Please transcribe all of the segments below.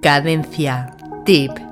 Cadencia. Tip.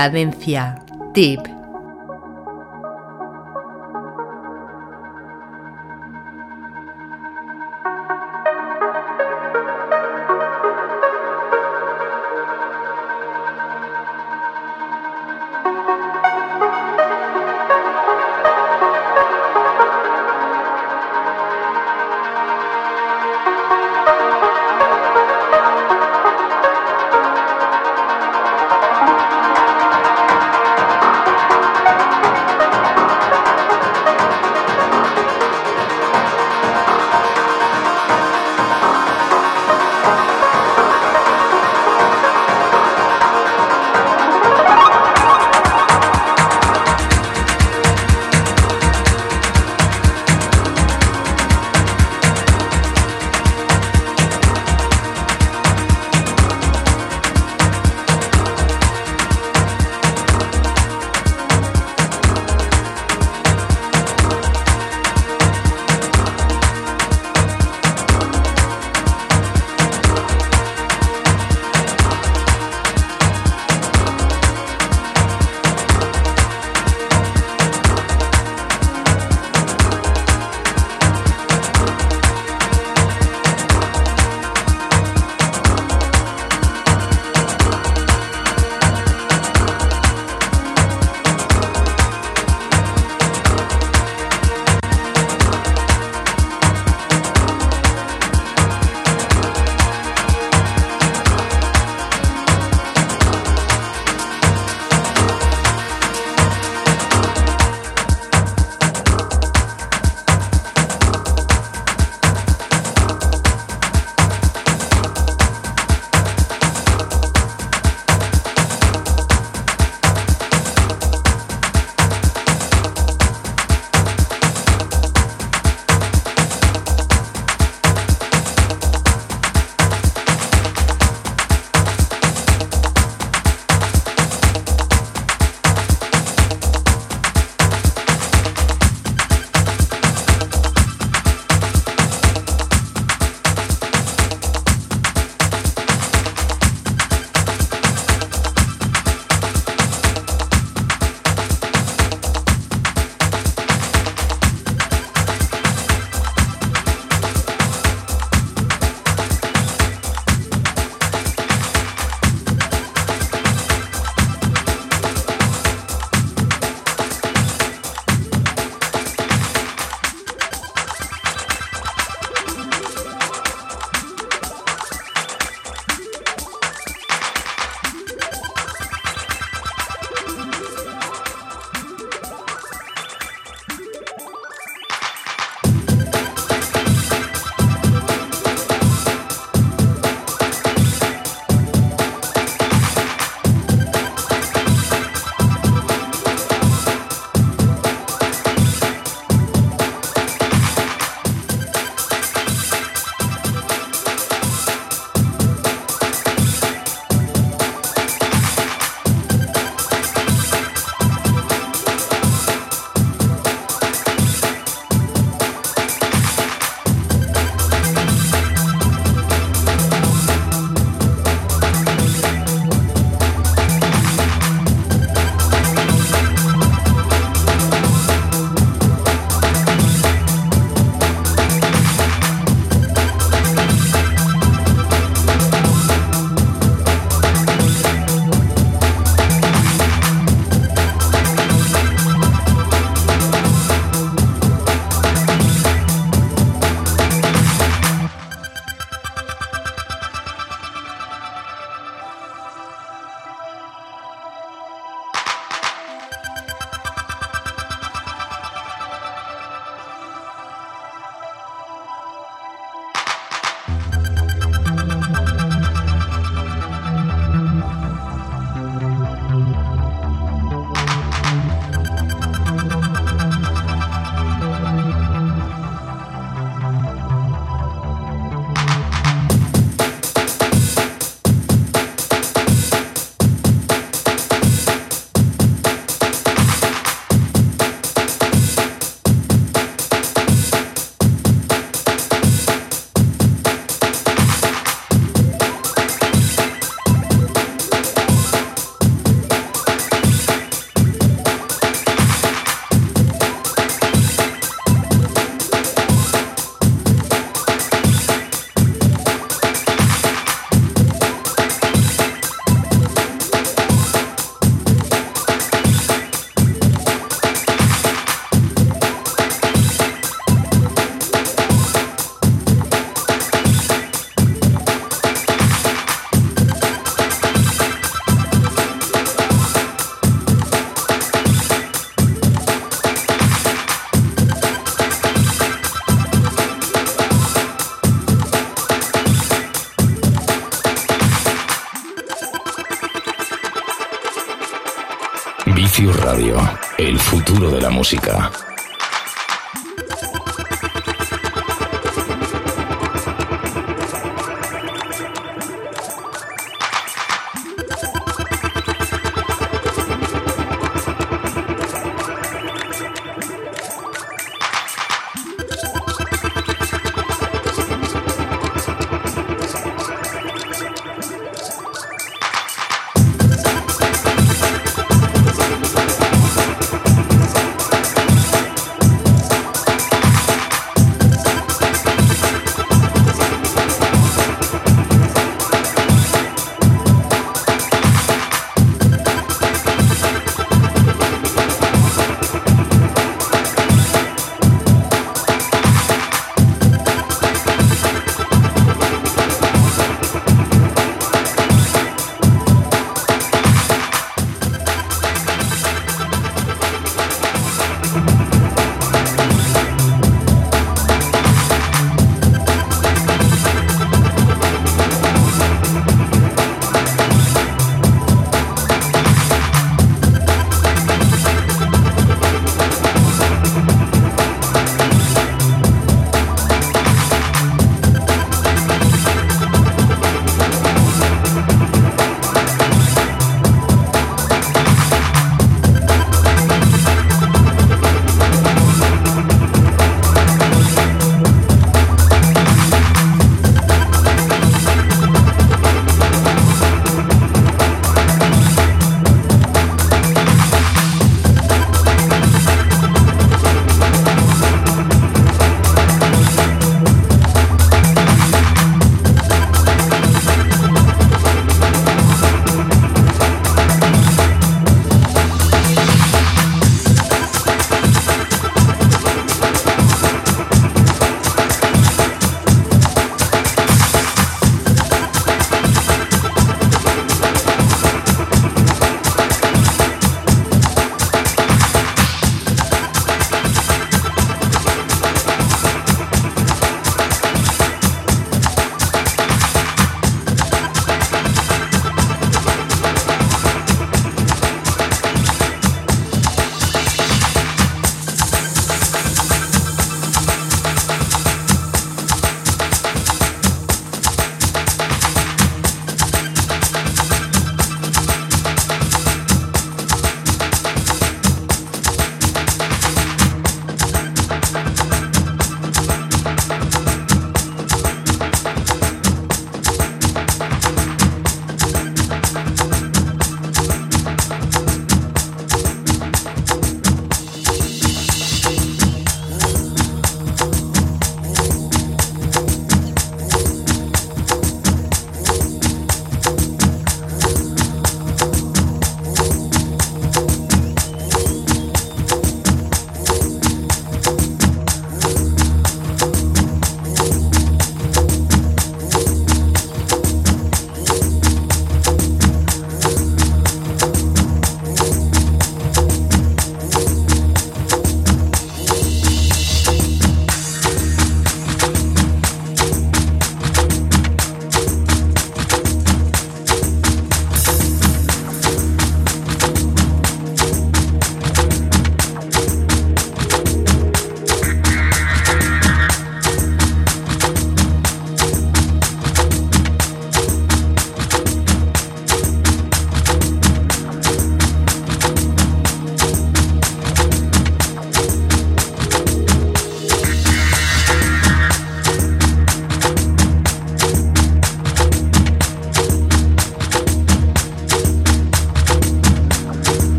Cadencia. Tip.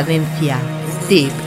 Cadencia. Tip.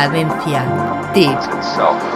Cadencia. Tip.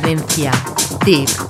Cadencia. Tip.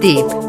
Deep.